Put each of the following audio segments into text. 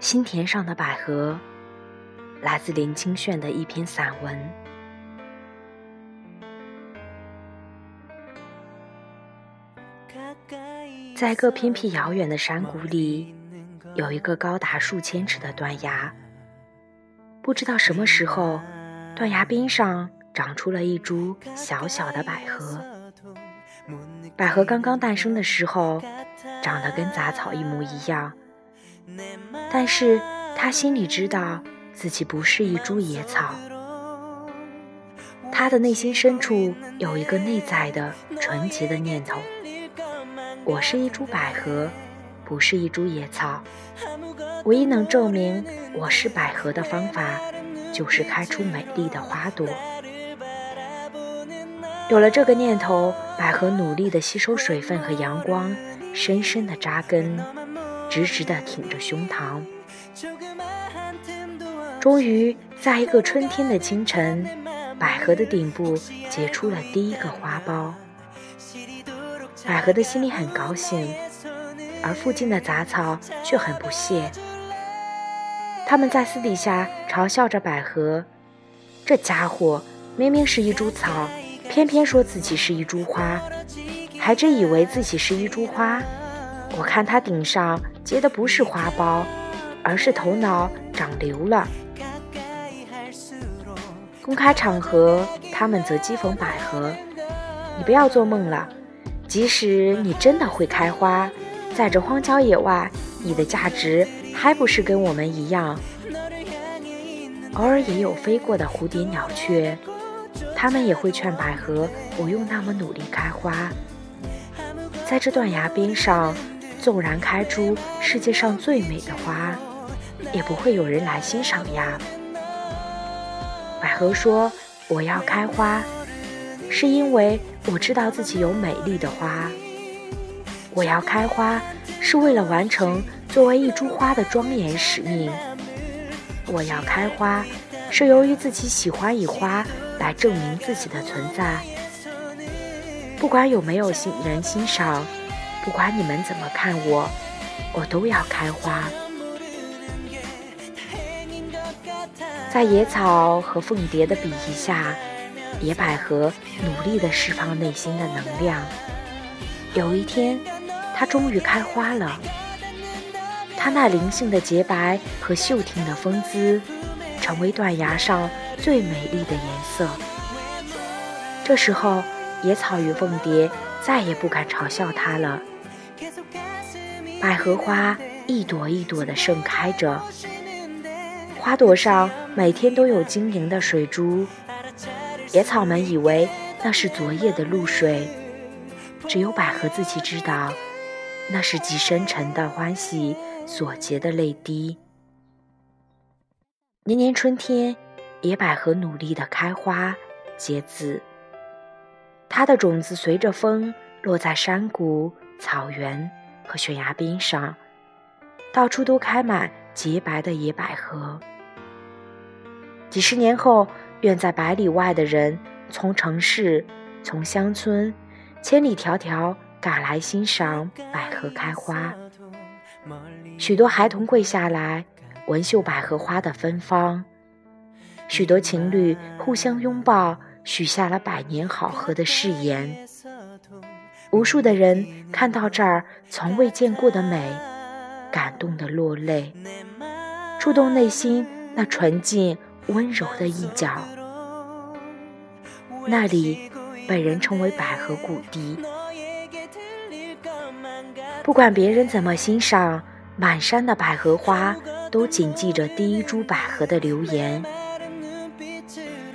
心田上的百合，来自林清炫的一篇散文。在一个偏僻遥远的山谷里，有一个高达数千尺的断崖。不知道什么时候，断崖边上长出了一株小小的百合。百合刚刚诞生的时候，长得跟杂草一模一样。但是他心里知道自己不是一株野草，他的内心深处有一个内在的纯洁的念头：我是一株百合，不是一株野草。唯一能证明我是百合的方法，就是开出美丽的花朵。有了这个念头，百合努力地吸收水分和阳光，深深地扎根。直直地挺着胸膛，终于在一个春天的清晨，百合的顶部结出了第一个花苞。百合的心里很高兴，而附近的杂草却很不屑。他们在私底下嘲笑着百合：“这家伙明明是一株草，偏偏说自己是一株花，还真以为自己是一株花。我看他顶上……”结的不是花苞，而是头脑长瘤了。公开场合，他们则讥讽百合：“你不要做梦了，即使你真的会开花，在这荒郊野外，你的价值还不是跟我们一样？”偶尔也有飞过的蝴蝶、鸟雀，他们也会劝百合不用那么努力开花。在这断崖边上。纵然开出世界上最美的花，也不会有人来欣赏呀。百合说：“我要开花，是因为我知道自己有美丽的花。我要开花，是为了完成作为一株花的庄严使命。我要开花，是由于自己喜欢以花来证明自己的存在。不管有没有欣人欣赏。”不管你们怎么看我，我都要开花。在野草和凤蝶的比翼下，野百合努力地释放内心的能量。有一天，它终于开花了。它那灵性的洁白和秀挺的风姿，成为断崖上最美丽的颜色。这时候，野草与凤蝶。再也不敢嘲笑它了。百合花一朵一朵的盛开着，花朵上每天都有晶莹的水珠。野草们以为那是昨夜的露水，只有百合自己知道，那是极深沉的欢喜所结的泪滴。年年春天，野百合努力的开花结籽。它的种子随着风落在山谷、草原和悬崖边上，到处都开满洁白的野百合。几十年后，远在百里外的人从城市、从乡村，千里迢迢赶来欣赏百合开花。许多孩童跪下来闻嗅百合花的芬芳，许多情侣互相拥抱。许下了百年好合的誓言，无数的人看到这儿从未见过的美，感动的落泪，触动内心那纯净温柔的一角。那里被人称为百合谷地。不管别人怎么欣赏，满山的百合花都谨记着第一株百合的留言。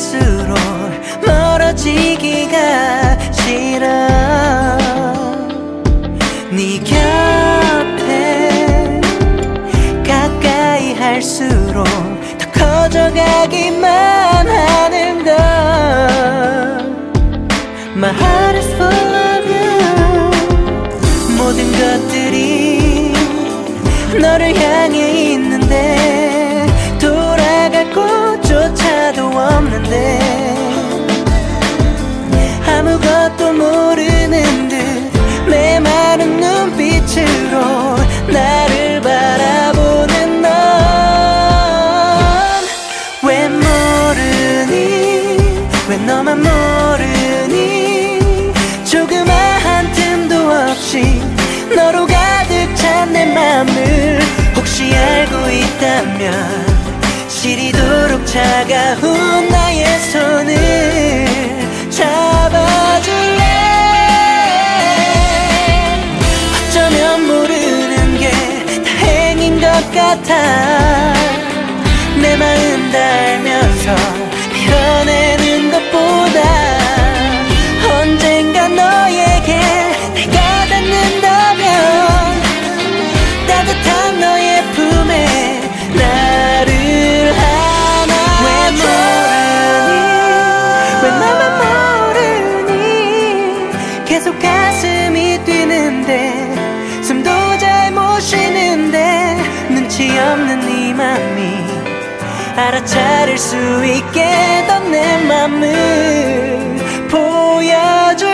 갈수록 멀어지기가 싫어. 네 곁에 가까이 할수록 더 커져가기만 하는 걸. My heart is full of you. 모든 것들이 너를 향해 없이 너로 가득 찬 내 맘을 혹시 알고 있다면 시리도록 차가운 나의 손을 잡아줄래? 어쩌면 모르는 게 다행인 것 같아. 내 마음 다 알면서 알아차릴 수 있게 넌 내 맘을 보여줘